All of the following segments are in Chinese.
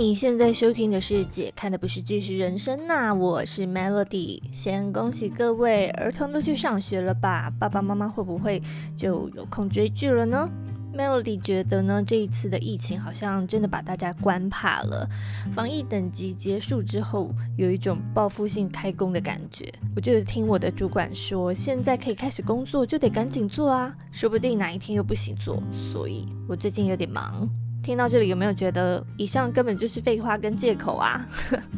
你现在收听的是《姐看的不是剧是人生》呐，我是 Melody。先恭喜各位，儿童都去上学了吧？爸爸妈妈会不会就有空追剧了呢？Melody 觉得呢，这一次的疫情好像真的把大家关怕了。防疫等级结束之后，有一种报复性开工的感觉。我就听我的主管说，现在可以开始工作，就得赶紧做啊，说不定哪一天又不行做。所以我最近有点忙。听到这里有没有觉得以上根本就是废话跟借口啊？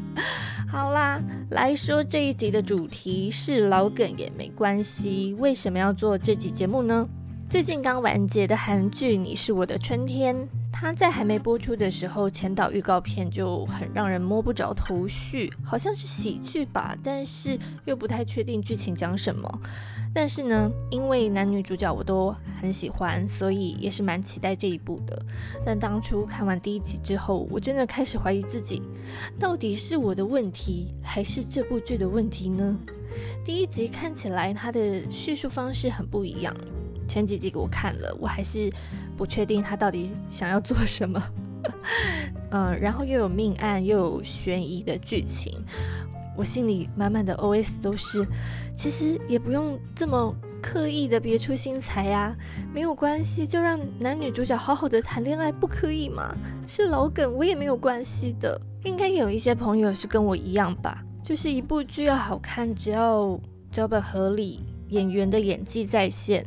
好啦，来说这一集的主题是老梗也没关系。为什么要做这集节目呢？最近刚完结的韩剧《你是我的春天》，它在还没播出的时候，前导预告片就很让人摸不着头绪，好像是喜剧吧，但是又不太确定剧情讲什么。但是呢，因为男女主角我都很喜欢，所以也是蛮期待这一部的。但当初看完第一集之后，我真的开始怀疑自己，到底是我的问题，还是这部剧的问题呢？第一集看起来它的叙述方式很不一样，前几集给我看了，我还是不确定他到底想要做什么。嗯，然后又有命案，又有悬疑的剧情。我心里满满的 OS 都是，其实也不用这么刻意的别出心裁呀，没有关系，就让男女主角好好的谈恋爱，不可以吗？是老梗，我也没有关系的。应该有一些朋友是跟我一样吧，就是一部剧要好看，只要脚本合理，演员的演技在线。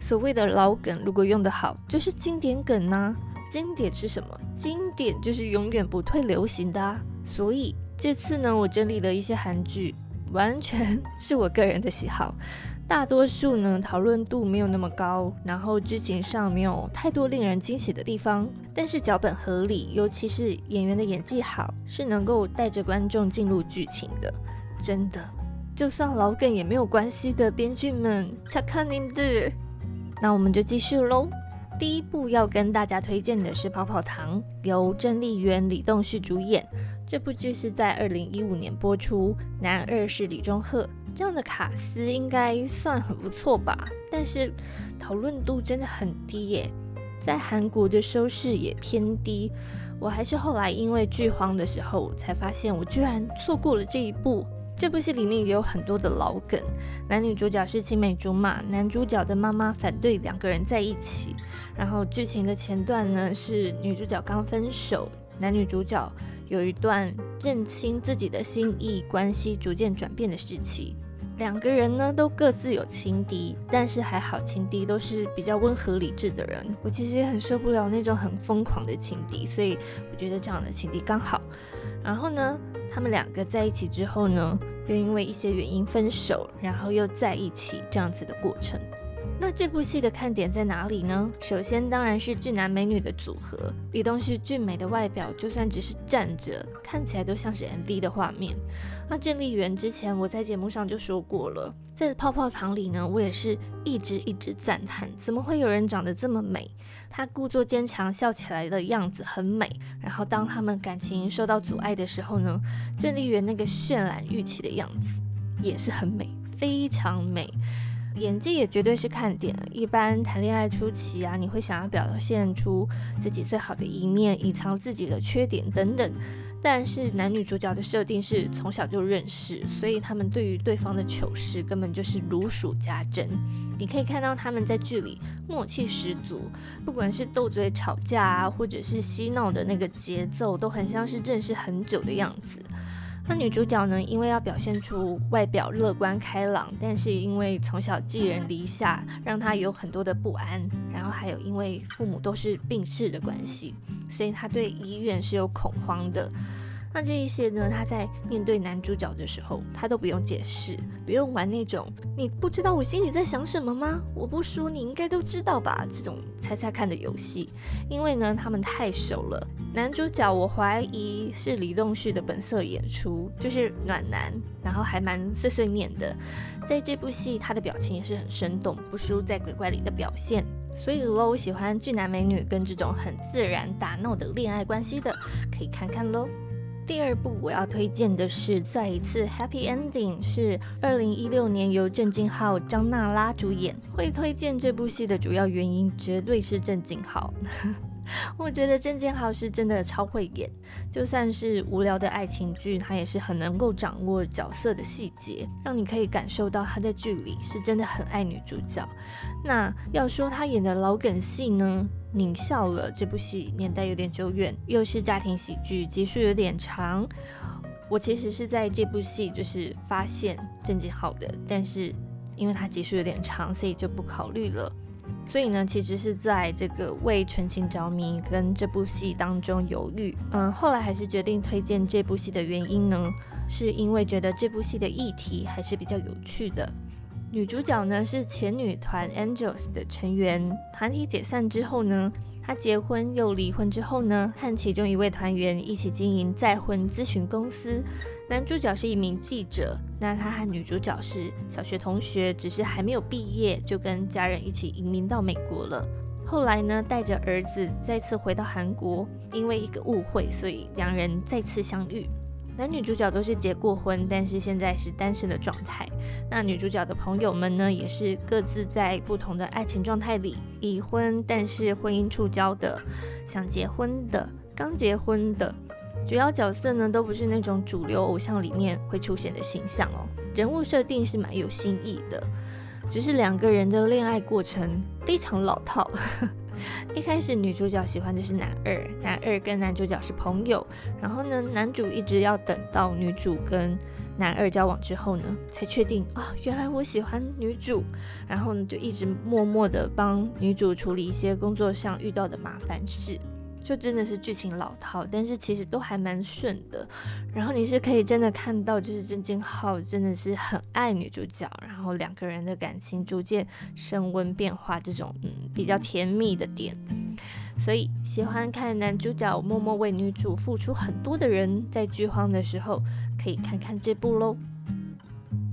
所谓的老梗，如果用得好，就是经典梗呐。经典是什么？经典就是永远不退流行的啊。所以。这次呢，我整理了一些韩剧，完全是我个人的喜好。大多数呢，讨论度没有那么高，然后剧情上没有太多令人惊喜的地方，但是脚本合理，尤其是演员的演技好，是能够带着观众进入剧情的。真的，就算老梗也没有关系的，编剧们，查看您的。那我们就继续喽。第一部要跟大家推荐的是《跑跑堂》，由郑丽媛、李栋旭主演。这部剧是在二零一五年播出，男二是李钟赫，这样的卡司应该算很不错吧？但是讨论度真的很低耶，在韩国的收视也偏低。我还是后来因为剧荒的时候才发现，我居然错过了这一部。这部戏里面也有很多的老梗，男女主角是青梅竹马，男主角的妈妈反对两个人在一起，然后剧情的前段呢是女主角刚分手，男女主角。有一段认清自己的心意，关系逐渐转变的时期。两个人呢都各自有情敌，但是还好情敌都是比较温和理智的人。我其实也很受不了那种很疯狂的情敌，所以我觉得这样的情敌刚好。然后呢，他们两个在一起之后呢，又因为一些原因分手，然后又在一起这样子的过程。那这部戏的看点在哪里呢？首先当然是俊男美女的组合。李东旭俊美的外表，就算只是站着，看起来都像是 MV 的画面。那郑丽媛之前我在节目上就说过了，在泡泡糖里呢，我也是一直一直赞叹，怎么会有人长得这么美？她故作坚强，笑起来的样子很美。然后当他们感情受到阻碍的时候呢，郑丽媛那个绚烂玉气的样子也是很美，非常美。演技也绝对是看点。一般谈恋爱初期啊，你会想要表现出自己最好的一面，隐藏自己的缺点等等。但是男女主角的设定是从小就认识，所以他们对于对方的糗事根本就是如数家珍。你可以看到他们在剧里默契十足，不管是斗嘴吵架啊，或者是嬉闹的那个节奏，都很像是认识很久的样子。那女主角呢？因为要表现出外表乐观开朗，但是因为从小寄人篱下，让她有很多的不安。然后还有因为父母都是病逝的关系，所以她对医院是有恐慌的。那这一些呢？他在面对男主角的时候，他都不用解释，不用玩那种你不知道我心里在想什么吗？我不说你应该都知道吧？这种猜猜看的游戏，因为呢他们太熟了。男主角我怀疑是李栋旭的本色演出，就是暖男，然后还蛮碎碎念的。在这部戏，他的表情也是很生动，不输在鬼怪里的表现。所以喽，喜欢俊男美女跟这种很自然打闹的恋爱关系的，可以看看喽。第二部我要推荐的是《再一次 Happy Ending》，是二零一六年由郑敬浩、张娜拉主演。会推荐这部戏的主要原因，绝对是郑敬浩。我觉得郑建豪是真的超会演，就算是无聊的爱情剧，他也是很能够掌握角色的细节，让你可以感受到他在剧里是真的很爱女主角。那要说他演的老梗戏呢，拧笑了这部戏年代有点久远，又是家庭喜剧，集数有点长。我其实是在这部戏就是发现郑建豪的，但是因为他集数有点长，所以就不考虑了。所以呢，其实是在这个为纯情着迷跟这部戏当中犹豫。嗯，后来还是决定推荐这部戏的原因呢，是因为觉得这部戏的议题还是比较有趣的。女主角呢是前女团 Angels 的成员，团体解散之后呢。他结婚又离婚之后呢，和其中一位团员一起经营再婚咨询公司。男主角是一名记者，那他和女主角是小学同学，只是还没有毕业就跟家人一起移民到美国了。后来呢，带着儿子再次回到韩国，因为一个误会，所以两人再次相遇。男女主角都是结过婚，但是现在是单身的状态。那女主角的朋友们呢，也是各自在不同的爱情状态里，已婚但是婚姻触礁的，想结婚的，刚结婚的。主要角色呢，都不是那种主流偶像里面会出现的形象哦。人物设定是蛮有新意的，只是两个人的恋爱过程非常老套。一开始女主角喜欢的是男二，男二跟男主角是朋友，然后呢，男主一直要等到女主跟男二交往之后呢，才确定啊，原来我喜欢女主，然后呢，就一直默默的帮女主处理一些工作上遇到的麻烦事。就真的是剧情老套，但是其实都还蛮顺的。然后你是可以真的看到，就是郑敬浩真的是很爱女主角，然后两个人的感情逐渐升温变化，这种嗯比较甜蜜的点。所以喜欢看男主角默默为女主付出很多的人，在剧荒的时候可以看看这部喽。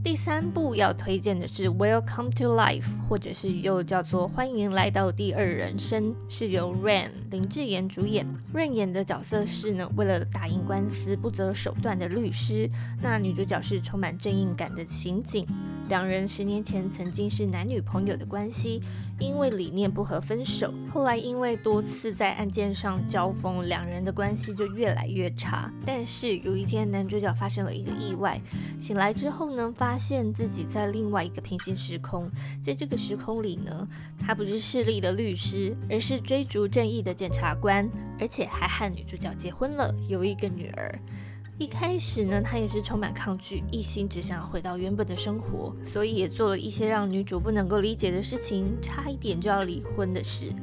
第三部要推荐的是《Welcome to Life》，或者是又叫做《欢迎来到第二人生》，是由 Rain 林志妍主演。Rain 演的角色是呢，为了打赢官司不择手段的律师。那女主角是充满正义感的刑警。两人十年前曾经是男女朋友的关系，因为理念不合分手。后来因为多次在案件上交锋，两人的关系就越来越差。但是有一天，男主角发生了一个意外，醒来之后呢，发发现自己在另外一个平行时空。在这个时空里呢，他不是势利的律师，而是追逐正义的检察官，而且还和女主角结婚了，有一个女儿。一开始呢，他也是充满抗拒，一心只想回到原本的生活，所以也做了一些让女主不能够理解的事情，差一点就要离婚的事。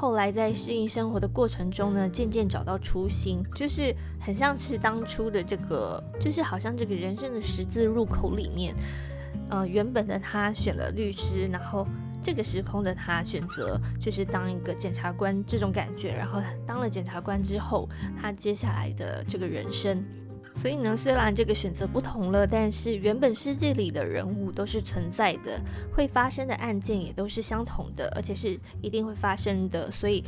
后来在适应生活的过程中呢，渐渐找到初心，就是很像是当初的这个，就是好像这个人生的十字路口里面，呃，原本的他选了律师，然后。这个时空的他选择就是当一个检察官这种感觉，然后当了检察官之后，他接下来的这个人生，所以呢，虽然这个选择不同了，但是原本世界里的人物都是存在的，会发生的案件也都是相同的，而且是一定会发生的。所以，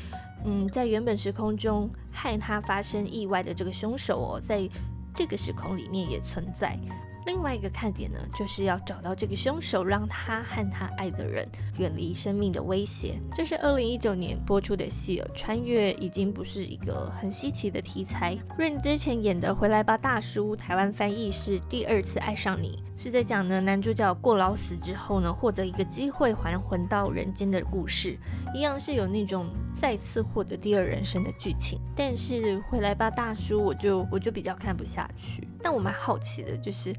嗯，在原本时空中害他发生意外的这个凶手哦，在这个时空里面也存在。另外一个看点呢，就是要找到这个凶手，让他和他爱的人远离生命的威胁。这是二零一九年播出的戏，穿越已经不是一个很稀奇的题材。润之前演的《回来吧，大叔》，台湾翻译是《第二次爱上你》，是在讲呢男主角过劳死之后呢，获得一个机会还魂到人间的故事，一样是有那种再次获得第二人生的剧情。但是《回来吧，大叔》，我就我就比较看不下去。但我蛮好奇的，就是。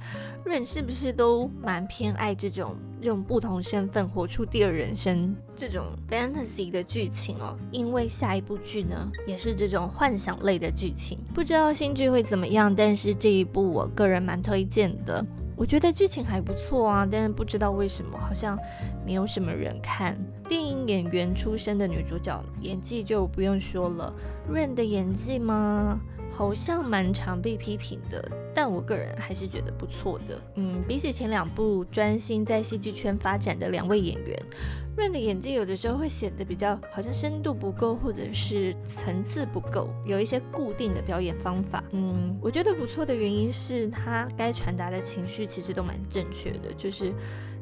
润是不是都蛮偏爱这种用不同身份活出第二人生这种 fantasy 的剧情哦？因为下一部剧呢也是这种幻想类的剧情，不知道新剧会怎么样。但是这一部我个人蛮推荐的，我觉得剧情还不错啊。但是不知道为什么好像没有什么人看。电影演员出身的女主角演技就不用说了，润的演技吗？好像蛮常被批评的。但我个人还是觉得不错的。嗯，比起前两部专心在戏剧圈发展的两位演员。润的演技有的时候会显得比较好像深度不够，或者是层次不够，有一些固定的表演方法。嗯，我觉得不错的原因是他该传达的情绪其实都蛮正确的，就是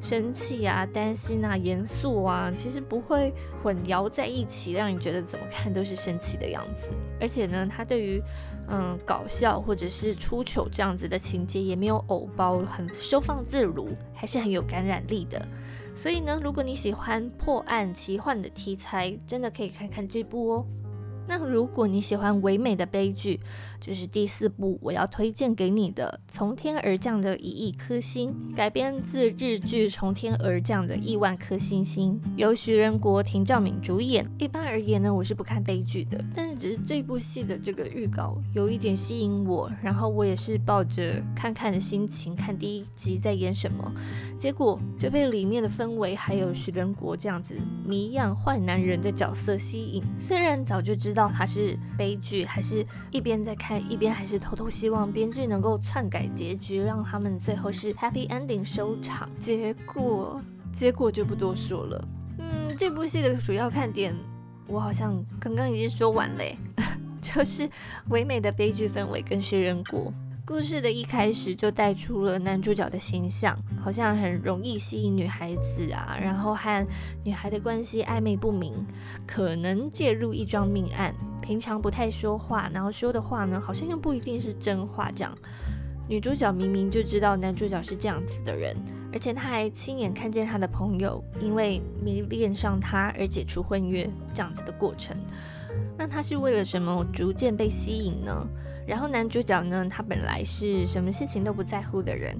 生气啊、担心啊、严肃啊，其实不会混淆在一起，让你觉得怎么看都是生气的样子。而且呢，他对于嗯搞笑或者是出糗这样子的情节也没有偶包，很收放自如，还是很有感染力的。所以呢，如果你喜欢破案奇幻的题材，真的可以看看这部哦。那如果你喜欢唯美的悲剧，就是第四部我要推荐给你的《从天而降的一亿颗星》，改编自日剧《从天而降的亿万颗星星》，由徐仁国、廷兆敏主演。一般而言呢，我是不看悲剧的，但是只是这部戏的这个预告有一点吸引我，然后我也是抱着看看的心情看第一集在演什么，结果就被里面的氛围还有徐仁国这样子谜样坏男人的角色吸引。虽然早就知道他是悲剧，还是一边在看。一边还是偷偷希望编剧能够篡改结局，让他们最后是 happy ending 收场。结果，结果就不多说了。嗯，这部戏的主要看点，我好像刚刚已经说完嘞，就是唯美的悲剧氛围跟薛仁国。故事的一开始就带出了男主角的形象，好像很容易吸引女孩子啊，然后和女孩的关系暧昧不明，可能介入一桩命案。平常不太说话，然后说的话呢，好像又不一定是真话。这样，女主角明明就知道男主角是这样子的人，而且她还亲眼看见她的朋友因为迷恋上他而解除婚约这样子的过程。那她是为了什么逐渐被吸引呢？然后男主角呢，他本来是什么事情都不在乎的人，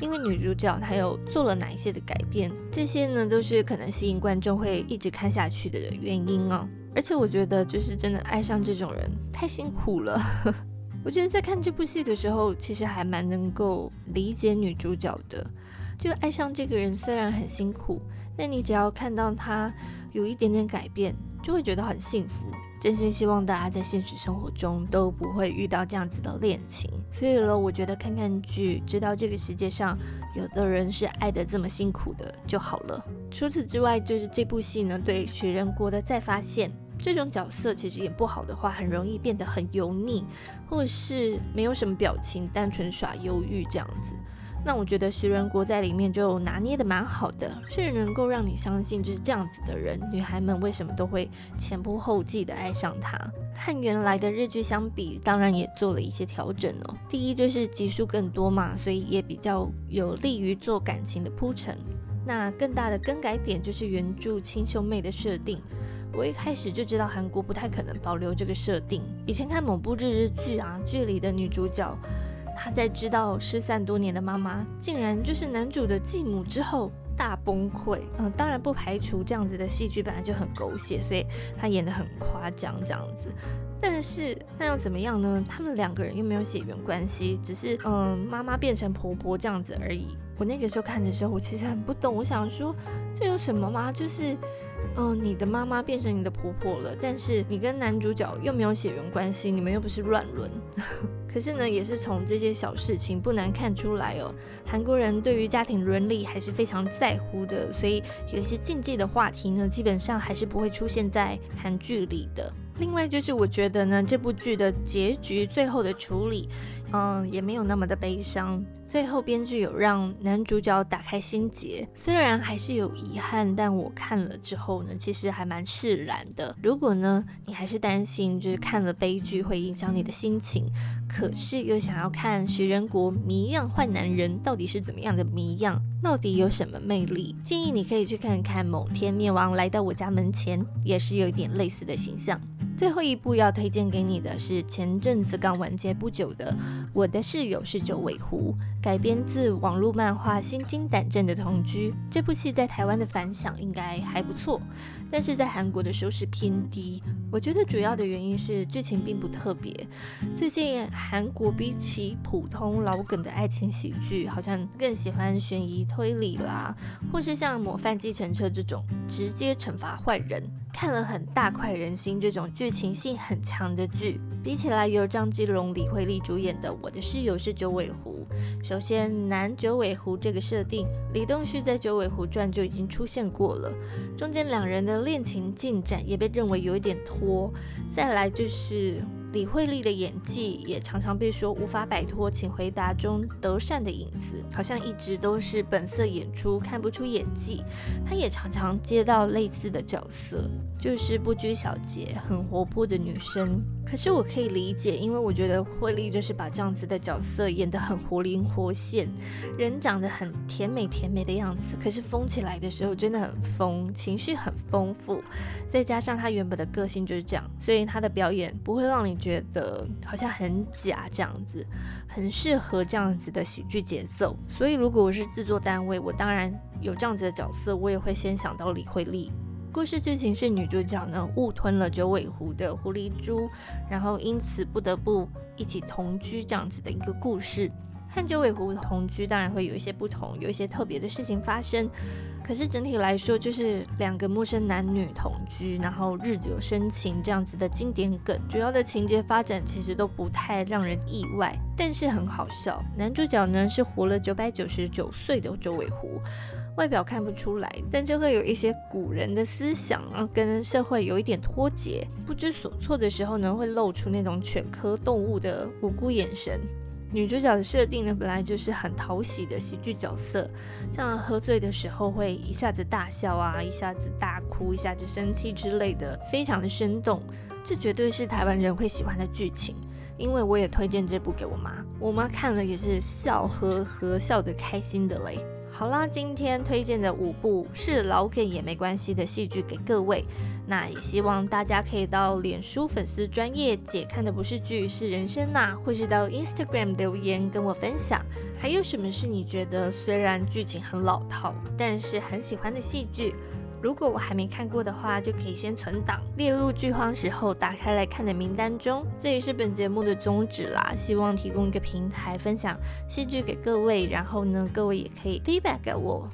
因为女主角她有做了哪一些的改变，这些呢都是可能吸引观众会一直看下去的原因哦。而且我觉得，就是真的爱上这种人太辛苦了。我觉得在看这部戏的时候，其实还蛮能够理解女主角的。就爱上这个人虽然很辛苦，但你只要看到他有一点点改变，就会觉得很幸福。真心希望大家在现实生活中都不会遇到这样子的恋情。所以呢，我觉得看看剧，知道这个世界上有的人是爱的这么辛苦的就好了。除此之外，就是这部戏呢，对许仁国的再发现。这种角色其实演不好的话，很容易变得很油腻，或是没有什么表情，单纯耍忧郁这样子。那我觉得徐仁国在里面就拿捏的蛮好的，是能够让你相信就是这样子的人，女孩们为什么都会前仆后继的爱上他。和原来的日剧相比，当然也做了一些调整哦。第一就是集数更多嘛，所以也比较有利于做感情的铺陈。那更大的更改点就是原著亲兄妹的设定。我一开始就知道韩国不太可能保留这个设定。以前看某部日日剧啊，剧里的女主角，他在知道失散多年的妈妈竟然就是男主的继母之后，大崩溃。嗯，当然不排除这样子的戏剧本来就很狗血，所以他演得很夸张这样子。但是那又怎么样呢？他们两个人又没有血缘关系，只是嗯妈妈变成婆婆这样子而已。我那个时候看的时候，我其实很不懂，我想说这有什么吗？就是。哦，你的妈妈变成你的婆婆了，但是你跟男主角又没有血缘关系，你们又不是乱伦。可是呢，也是从这些小事情不难看出来哦，韩国人对于家庭伦理还是非常在乎的，所以有一些禁忌的话题呢，基本上还是不会出现在韩剧里的。另外就是我觉得呢，这部剧的结局最后的处理，嗯，也没有那么的悲伤。最后编剧有让男主角打开心结，虽然还是有遗憾，但我看了之后呢，其实还蛮释然的。如果呢，你还是担心就是看了悲剧会影响你的心情，可是又想要看徐仁国谜样坏男人到底是怎么样的谜样，到底有什么魅力，建议你可以去看看《某天灭亡来到我家门前》，也是有一点类似的形象。最后一部要推荐给你的是前阵子刚完结不久的《我的室友是九尾狐》，改编自网络漫画《心惊胆战的同居》。这部戏在台湾的反响应该还不错，但是在韩国的收视偏低。我觉得主要的原因是剧情并不特别。最近韩国比起普通老梗的爱情喜剧，好像更喜欢悬疑推理啦，或是像《模范继承车》这种直接惩罚坏人。看了很大快人心这种剧情性很强的剧，比起来由张基龙、李慧莉主演的《我的室友是九尾狐》，首先男九尾狐这个设定，李栋旭在《九尾狐传》就已经出现过了，中间两人的恋情进展也被认为有一点拖，再来就是。李慧莉的演技也常常被说无法摆脱《请回答》中德善的影子，好像一直都是本色演出，看不出演技。她也常常接到类似的角色，就是不拘小节、很活泼的女生。可是我可以理解，因为我觉得慧莉就是把这样子的角色演得很活灵活现，人长得很甜美甜美的样子，可是疯起来的时候真的很疯，情绪很丰富，再加上她原本的个性就是这样，所以她的表演不会让你觉得好像很假这样子，很适合这样子的喜剧节奏。所以如果我是制作单位，我当然有这样子的角色，我也会先想到李慧利。故事剧情是女主角呢误吞了九尾狐的狐狸珠，然后因此不得不一起同居这样子的一个故事。和九尾狐同居当然会有一些不同，有一些特别的事情发生。可是整体来说，就是两个陌生男女同居，然后日久生情这样子的经典梗。主要的情节发展其实都不太让人意外，但是很好笑。男主角呢是活了九百九十九岁的九尾狐。外表看不出来，但就会有一些古人的思想，啊跟社会有一点脱节，不知所措的时候呢，会露出那种犬科动物的无辜眼神。女主角的设定呢，本来就是很讨喜的喜剧角色，像喝醉的时候会一下子大笑啊，一下子大哭，一下子生气之类的，非常的生动。这绝对是台湾人会喜欢的剧情，因为我也推荐这部给我妈，我妈看了也是笑呵呵，笑得开心的嘞。好啦，今天推荐的五部是老梗也没关系的戏剧给各位，那也希望大家可以到脸书粉丝专业姐看的不是剧是人生呐，或是到 Instagram 留言跟我分享，还有什么是你觉得虽然剧情很老套，但是很喜欢的戏剧。如果我还没看过的话，就可以先存档，列入剧荒时候打开来看的名单中。这也是本节目的宗旨啦，希望提供一个平台分享戏剧给各位，然后呢，各位也可以 feedback 给我。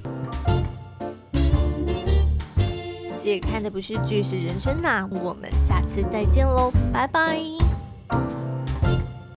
姐看的不是剧，是人生呐，我们下次再见喽，拜拜。